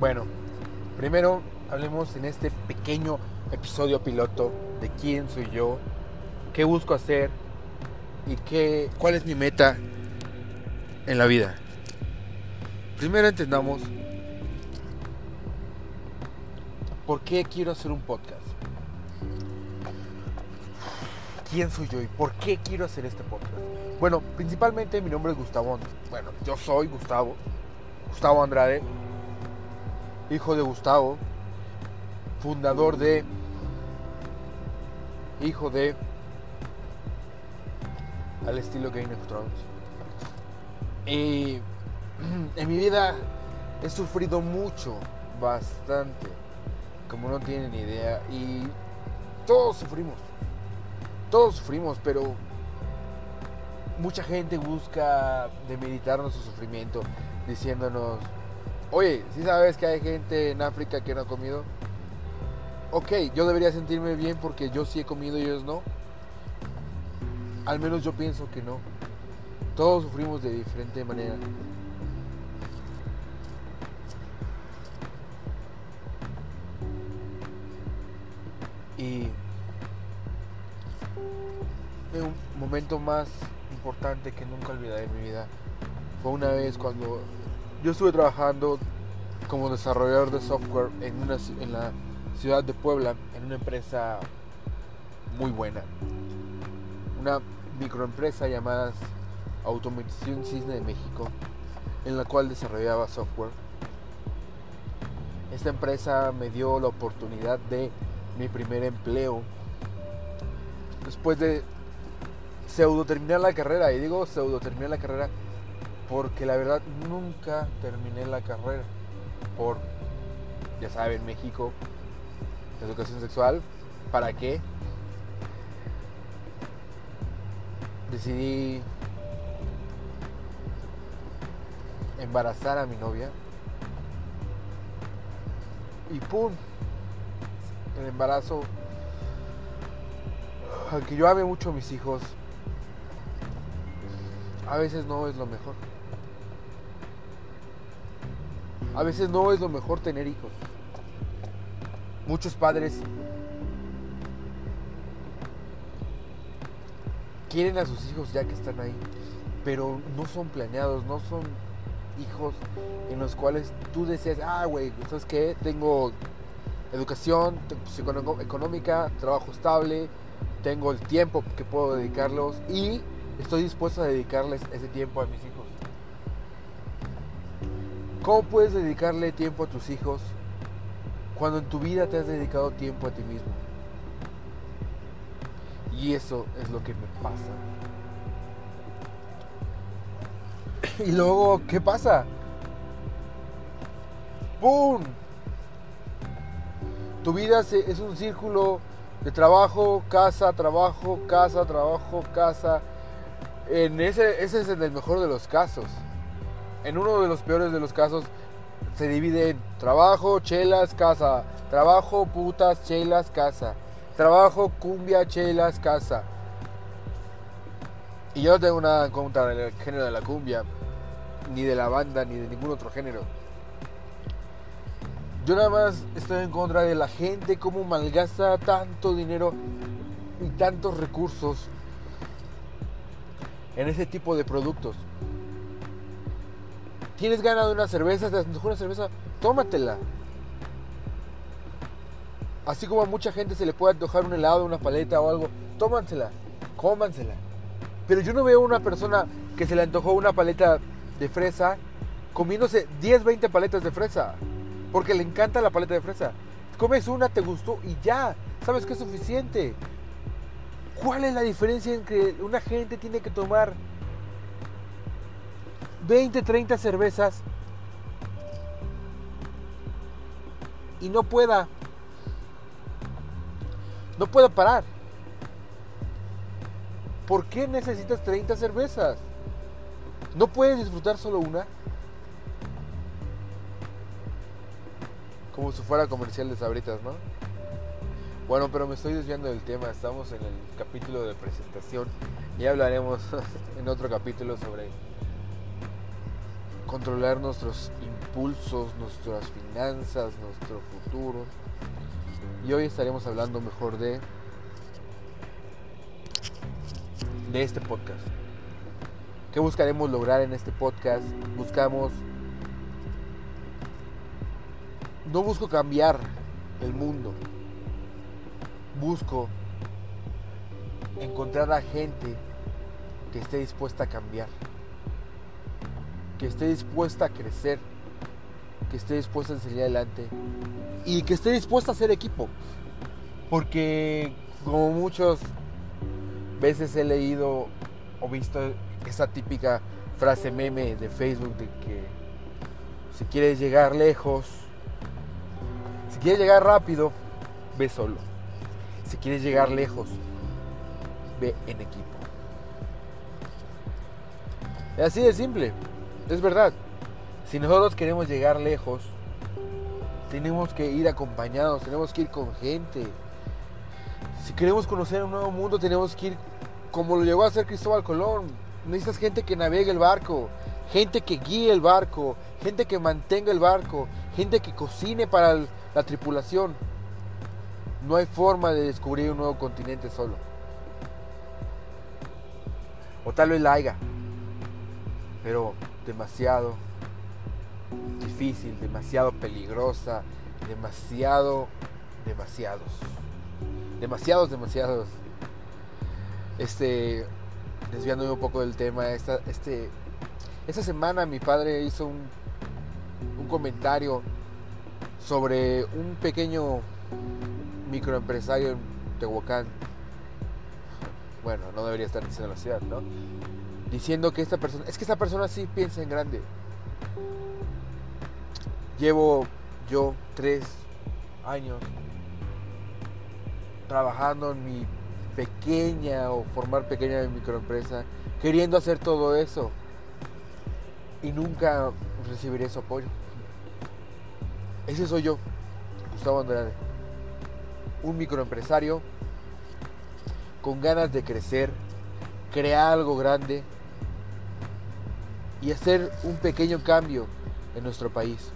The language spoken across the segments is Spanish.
Bueno, primero hablemos en este pequeño episodio piloto de quién soy yo, qué busco hacer y qué, cuál es mi meta en la vida. Primero entendamos por qué quiero hacer un podcast. ¿Quién soy yo y por qué quiero hacer este podcast? Bueno, principalmente mi nombre es Gustavo. Bueno, yo soy Gustavo. Gustavo Andrade. Hijo de Gustavo. Fundador de... Hijo de... Al estilo Game of Thrones. Y en mi vida he sufrido mucho, bastante, como no tienen idea. Y todos sufrimos, todos sufrimos, pero mucha gente busca demeditarnos su sufrimiento, diciéndonos, oye, si sabes que hay gente en África que no ha comido? Ok, yo debería sentirme bien porque yo sí he comido y ellos no. Al menos yo pienso que no. Todos sufrimos de diferente manera. Y un momento más importante que nunca olvidaré en mi vida fue una vez cuando yo estuve trabajando como desarrollador de software en, una, en la ciudad de Puebla, en una empresa muy buena. Una microempresa llamada Automatización Cisne de México, en la cual desarrollaba software. Esta empresa me dio la oportunidad de mi primer empleo. Después de pseudo terminar la carrera, y digo pseudo terminar la carrera porque la verdad nunca terminé la carrera. Por, ya saben, México, educación sexual, ¿para qué? Decidí embarazar a mi novia. Y ¡pum! El embarazo. Aunque yo ame mucho a mis hijos, a veces no es lo mejor. A veces no es lo mejor tener hijos. Muchos padres quieren a sus hijos ya que están ahí, pero no son planeados, no son hijos en los cuales tú deseas, ah, güey, ¿sabes qué? Tengo educación económica, trabajo estable, tengo el tiempo que puedo dedicarlos y estoy dispuesto a dedicarles ese tiempo a mis hijos. ¿Cómo puedes dedicarle tiempo a tus hijos cuando en tu vida te has dedicado tiempo a ti mismo? Y eso es lo que me pasa. Y luego, ¿qué pasa? ¡Pum! Tu vida es un círculo de trabajo, casa, trabajo, casa, trabajo, casa. En ese, ese es en el mejor de los casos. En uno de los peores de los casos se divide en trabajo, chelas, casa. Trabajo, putas, chelas, casa. Trabajo, cumbia, chelas, casa. Y yo no tengo nada en contra del género de la cumbia ni de la banda, ni de ningún otro género. Yo nada más estoy en contra de la gente, como malgasta tanto dinero y tantos recursos en ese tipo de productos. ¿Tienes ganas de una cerveza? ¿Te antojó una cerveza? Tómatela. Así como a mucha gente se le puede antojar un helado, una paleta o algo, tómansela, cómansela. Pero yo no veo una persona que se le antojó una paleta de fresa comiéndose 10, 20 paletas de fresa. Porque le encanta la paleta de fresa. Comes una, te gustó y ya. Sabes que es suficiente. ¿Cuál es la diferencia en que una gente tiene que tomar 20, 30 cervezas y no pueda no pueda parar? ¿Por qué necesitas 30 cervezas? ¿No puedes disfrutar solo una? Como si fuera comercial de sabritas, ¿no? Bueno, pero me estoy desviando del tema. Estamos en el capítulo de presentación y hablaremos en otro capítulo sobre controlar nuestros impulsos, nuestras finanzas, nuestro futuro. Y hoy estaremos hablando mejor de de este podcast. ¿Qué buscaremos lograr en este podcast? Buscamos no busco cambiar el mundo. Busco encontrar a gente que esté dispuesta a cambiar, que esté dispuesta a crecer, que esté dispuesta a salir adelante y que esté dispuesta a hacer equipo. Porque como muchas veces he leído o visto esa típica frase meme de Facebook de que si quieres llegar lejos, si quieres llegar rápido, ve solo. Si quieres llegar lejos, ve en equipo. Es así de simple, es verdad. Si nosotros queremos llegar lejos, tenemos que ir acompañados, tenemos que ir con gente. Si queremos conocer un nuevo mundo, tenemos que ir como lo llegó a hacer Cristóbal Colón. Necesitas gente que navegue el barco, gente que guíe el barco, gente que mantenga el barco, gente que cocine para la tripulación. No hay forma de descubrir un nuevo continente solo. O tal vez la pero demasiado difícil, demasiado peligrosa, demasiado, demasiados. Demasiados, demasiados. Este, desviándome un poco del tema, esta, este, esta semana mi padre hizo un, un comentario sobre un pequeño microempresario en Tehuacán. Bueno, no debería estar diciendo la ciudad, ¿no? Diciendo que esta persona, es que esta persona sí piensa en grande. Llevo yo tres años trabajando en mi pequeña o formar pequeña microempresa, queriendo hacer todo eso y nunca recibiré su apoyo. Ese soy yo, Gustavo Andrade, un microempresario con ganas de crecer, crear algo grande y hacer un pequeño cambio en nuestro país.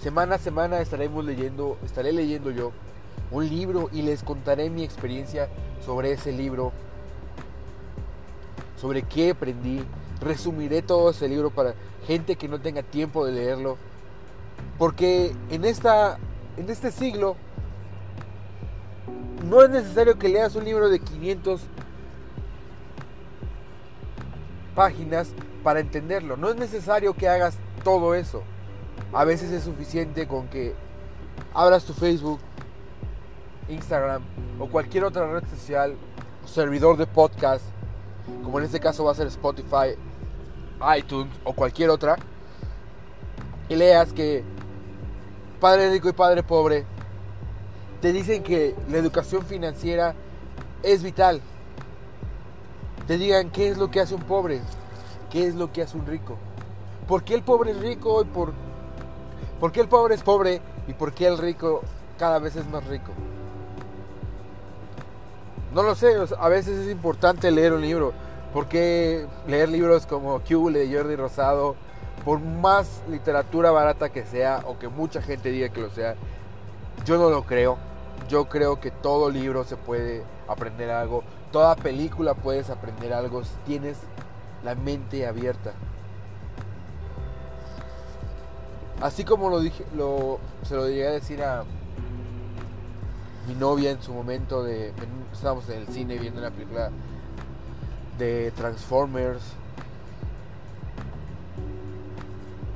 Semana a semana estaremos leyendo, estaré leyendo yo un libro y les contaré mi experiencia sobre ese libro, sobre qué aprendí. Resumiré todo ese libro para gente que no tenga tiempo de leerlo. Porque en, esta, en este siglo no es necesario que leas un libro de 500 páginas para entenderlo. No es necesario que hagas todo eso. A veces es suficiente con que abras tu Facebook, Instagram o cualquier otra red social, servidor de podcast, como en este caso va a ser Spotify, iTunes o cualquier otra, y leas que Padre rico y Padre pobre te dicen que la educación financiera es vital. Te digan qué es lo que hace un pobre, qué es lo que hace un rico. ¿Por qué el pobre es rico y por, por qué el pobre es pobre y por qué el rico cada vez es más rico? No lo sé, a veces es importante leer un libro. Porque leer libros como Q de Jordi Rosado, por más literatura barata que sea o que mucha gente diga que lo sea, yo no lo creo. Yo creo que todo libro se puede aprender algo, toda película puedes aprender algo si tienes la mente abierta. Así como lo dije, lo, se lo llegué a decir a mi novia en su momento de estábamos en el cine viendo una película de Transformers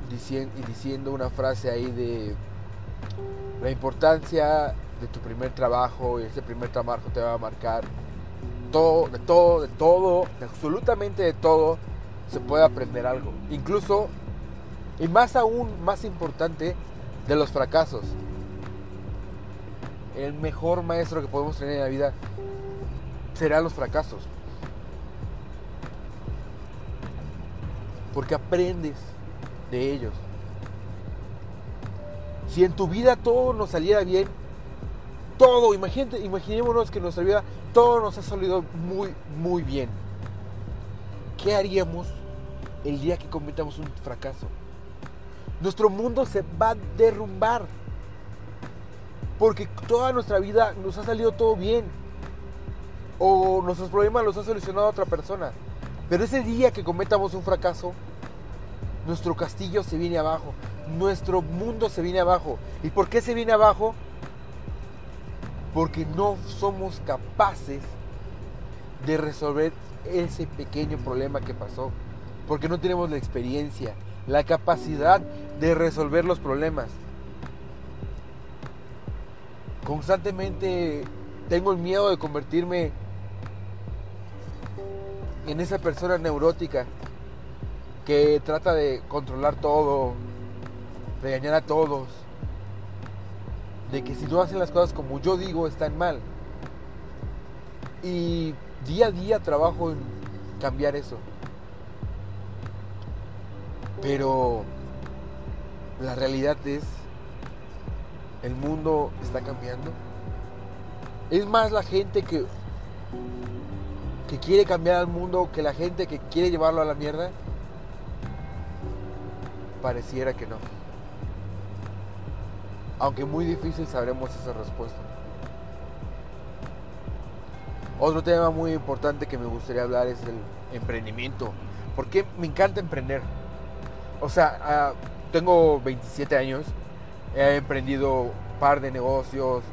y diciendo una frase ahí de la importancia de tu primer trabajo y ese primer trabajo te va a marcar todo, de todo, de todo, de absolutamente de todo se puede aprender algo. Incluso, y más aún, más importante, de los fracasos. El mejor maestro que podemos tener en la vida serán los fracasos. Porque aprendes de ellos. Si en tu vida todo nos saliera bien, todo, imagínate, imaginémonos que en nuestra vida todo nos ha salido muy, muy bien. ¿Qué haríamos el día que cometamos un fracaso. Nuestro mundo se va a derrumbar. Porque toda nuestra vida nos ha salido todo bien. O nuestros problemas los ha solucionado otra persona. Pero ese día que cometamos un fracaso, nuestro castillo se viene abajo. Nuestro mundo se viene abajo. ¿Y por qué se viene abajo? Porque no somos capaces de resolver ese pequeño problema que pasó. Porque no tenemos la experiencia, la capacidad de resolver los problemas. Constantemente tengo el miedo de convertirme en esa persona neurótica que trata de controlar todo, regañar a todos, de que si no hacen las cosas como yo digo están mal. Y día a día trabajo en cambiar eso. Pero la realidad es, el mundo está cambiando. Es más la gente que, que quiere cambiar al mundo que la gente que quiere llevarlo a la mierda. Pareciera que no. Aunque muy difícil sabremos esa respuesta. Otro tema muy importante que me gustaría hablar es el emprendimiento. Porque me encanta emprender. O sea, ah, tengo 27 años, he emprendido un par de negocios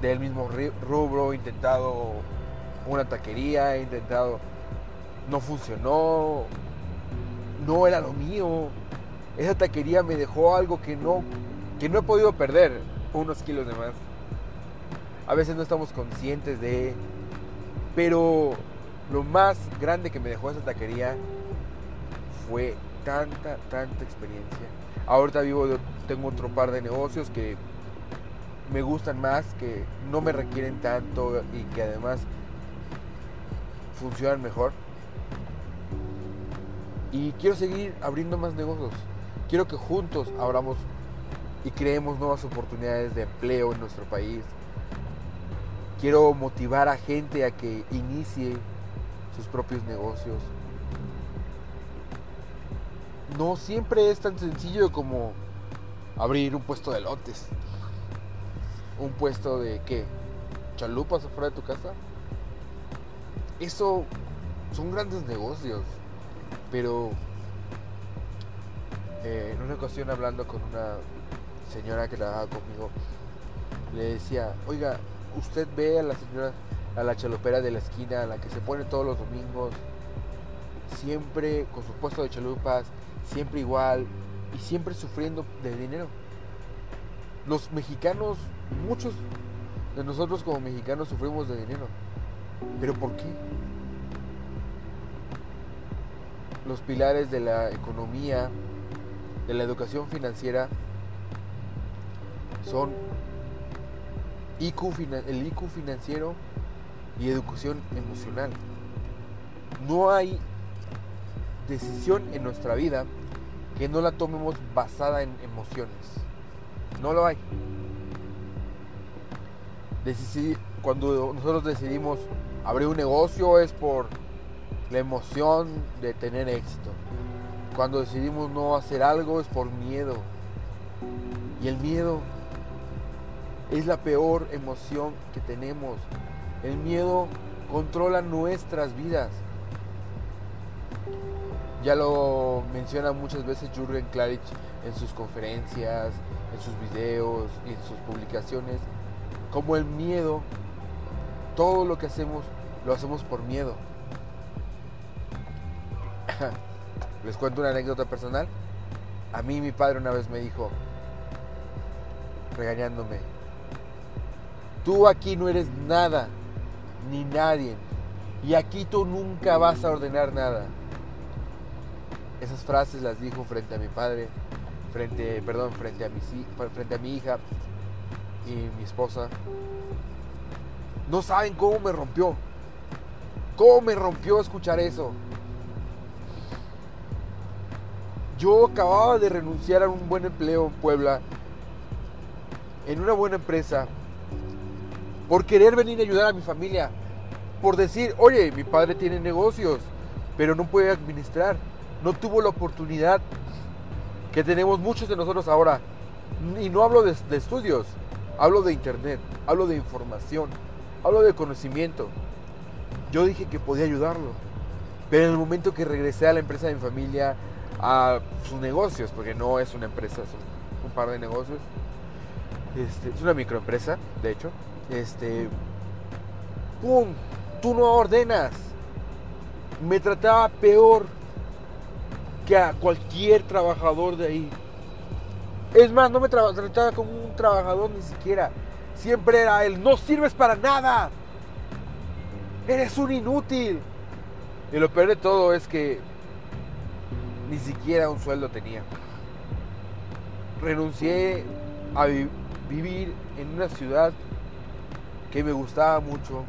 del mismo rubro, he intentado una taquería, he intentado, no funcionó, no era lo mío. Esa taquería me dejó algo que no, que no he podido perder, unos kilos de más. A veces no estamos conscientes de, pero lo más grande que me dejó esa taquería fue tanta, tanta experiencia. Ahorita vivo, tengo otro par de negocios que me gustan más, que no me requieren tanto y que además funcionan mejor. Y quiero seguir abriendo más negocios. Quiero que juntos abramos y creemos nuevas oportunidades de empleo en nuestro país. Quiero motivar a gente a que inicie sus propios negocios no siempre es tan sencillo como abrir un puesto de lotes. Un puesto de qué? Chalupas afuera de tu casa. Eso son grandes negocios. Pero eh, en una ocasión hablando con una señora que trabajaba conmigo, le decía, oiga, usted ve a la señora, a la chalupera de la esquina, a la que se pone todos los domingos, siempre con su puesto de chalupas, siempre igual y siempre sufriendo de dinero. Los mexicanos, muchos de nosotros como mexicanos sufrimos de dinero. ¿Pero por qué? Los pilares de la economía, de la educación financiera, son el IQ financiero y educación emocional. No hay decisión en nuestra vida que no la tomemos basada en emociones. No lo hay. cuando nosotros decidimos abrir un negocio es por la emoción de tener éxito. Cuando decidimos no hacer algo es por miedo. Y el miedo es la peor emoción que tenemos. El miedo controla nuestras vidas. Ya lo menciona muchas veces Jürgen Klarich en sus conferencias, en sus videos y en sus publicaciones, como el miedo, todo lo que hacemos lo hacemos por miedo. Les cuento una anécdota personal. A mí mi padre una vez me dijo, regañándome, tú aquí no eres nada, ni nadie, y aquí tú nunca vas a ordenar nada esas frases las dijo frente a mi padre, frente, perdón, frente a mi, frente a mi hija y mi esposa. No saben cómo me rompió. ¿Cómo me rompió escuchar eso? Yo acababa de renunciar a un buen empleo en Puebla, en una buena empresa, por querer venir a ayudar a mi familia, por decir, oye, mi padre tiene negocios, pero no puede administrar no tuvo la oportunidad que tenemos muchos de nosotros ahora. Y no hablo de, estudios, hablo de internet, hablo de información, hablo de conocimiento. Yo dije que podía ayudarlo. Pero en el momento que regresé a la empresa de mi familia, a sus negocios, porque no es una empresa, son un par de negocios, este, es una microempresa, de hecho, este, ¡pum! Tú no ordenas. Me trataba peor que a cualquier trabajador de ahí. Es más, no me trataba como un trabajador ni siquiera. Siempre era el no sirves para nada. Eres un inútil. Y lo peor de todo es que ni siquiera un sueldo tenía. Renuncié a vivir en una ciudad que me gustaba mucho,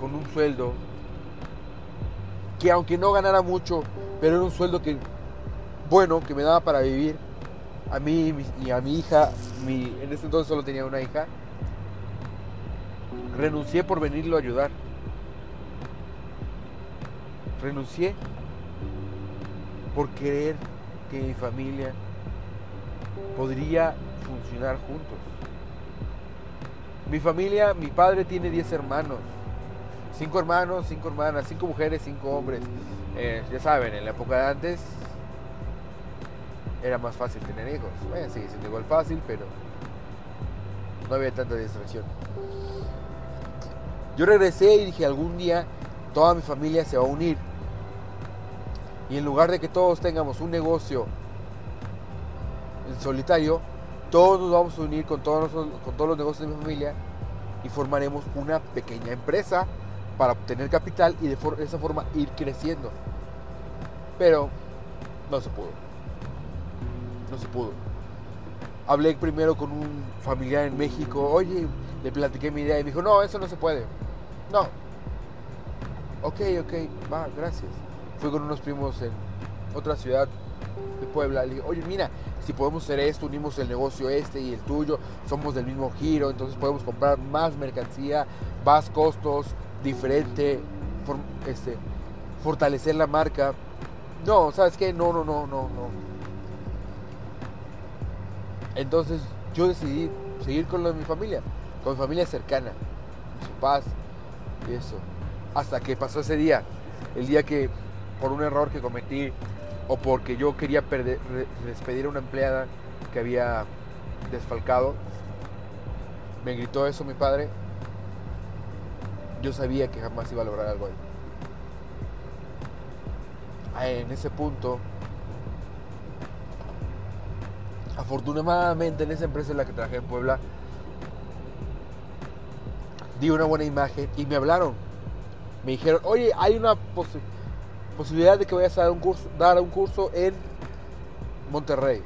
con un sueldo que aunque no ganara mucho, pero era un sueldo que bueno, que me daba para vivir. A mí y a mi hija, mi, en ese entonces solo tenía una hija, renuncié por venirlo a ayudar. Renuncié por creer que mi familia podría funcionar juntos. Mi familia, mi padre tiene 10 hermanos. Cinco hermanos, cinco hermanas, cinco mujeres, cinco hombres. Eh, ya saben, en la época de antes era más fácil tener hijos. Bueno, sigue siendo igual fácil, pero no había tanta distracción. Yo regresé y dije, algún día toda mi familia se va a unir. Y en lugar de que todos tengamos un negocio en solitario, todos nos vamos a unir con todos, con todos los negocios de mi familia y formaremos una pequeña empresa para obtener capital y de, esa forma ir creciendo. Pero no se pudo. No se pudo. Hablé primero con un familiar en México, oye, le platiqué mi idea y me dijo, no, eso no se puede. No. Ok, ok, va, gracias. Fui con unos primos en otra ciudad de Puebla. Le dije, oye, mira, si podemos hacer esto, unimos el negocio este y el tuyo, somos del mismo giro, entonces podemos comprar más mercancía, más costos, diferente, este, fortalecer la marca. No, ¿sabes qué? No, no, no, no, no. Entonces yo decidí seguir con lo de mi familia, con mi familia cercana, su paz y eso. Hasta que pasó ese día, el día que por un error que cometí o porque yo quería despedir a una empleada que había desfalcado, me gritó eso mi padre yo sabía que jamás iba a lograr algo ahí. En ese punto, afortunadamente en esa empresa en la que trabajé en Puebla, di una buena imagen y me hablaron. Me dijeron, oye, hay una posibilidad de que vayas a dar un curso, dar un curso en Monterrey,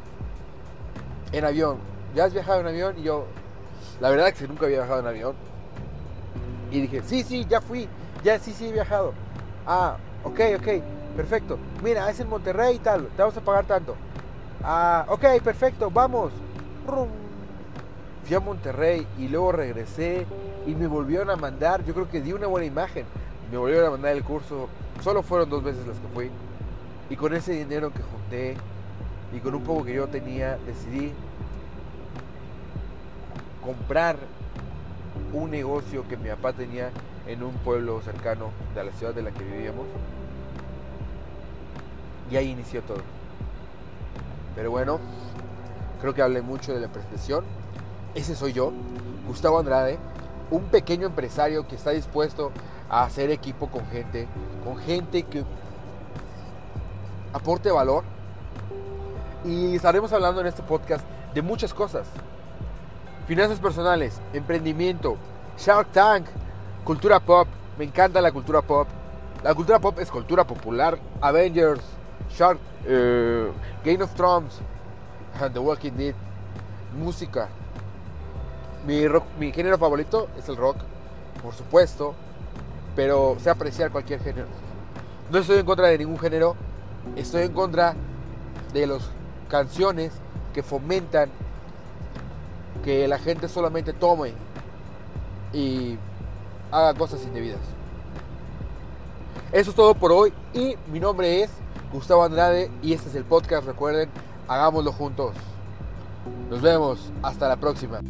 en avión. ¿Ya has viajado en avión? Y yo, la verdad es que nunca había viajado en avión y dije, sí, sí, ya fui, ya sí, sí he viajado. Ah, ok, ok, perfecto. Mira, es en Monterrey y tal, te vamos a pagar tanto. Ah, ok, perfecto, vamos. Fui a Monterrey y luego regresé y me volvieron a mandar, yo creo que di una buena imagen. Me volvieron a mandar el curso, solo fueron dos veces las que fui. Y con ese dinero que junté y con un poco que yo tenía, decidí comprar un negocio que mi papá tenía en un pueblo cercano de la ciudad de la que vivíamos. Y ahí inició todo. Pero bueno, creo que hablé mucho de la presentación. Ese soy yo, Gustavo Andrade, un pequeño empresario que está dispuesto a hacer equipo con gente, con gente que aporte valor. Y estaremos hablando en este podcast de muchas cosas. Finanzas personales, emprendimiento, Shark Tank, cultura pop. Me encanta la cultura pop. La cultura pop es cultura popular. Avengers, Shark, eh, Game of Thrones, The Walking Dead, música. Mi, mi género favorito es el rock, por supuesto, pero sé apreciar cualquier género. No estoy en contra de ningún género, estoy en contra de las canciones que fomentan que la gente solamente tome y haga cosas indebidas. Eso es todo por hoy y mi nombre es Gustavo Andrade y este es el podcast, recuerden, hagámoslo juntos. Nos vemos, hasta la próxima.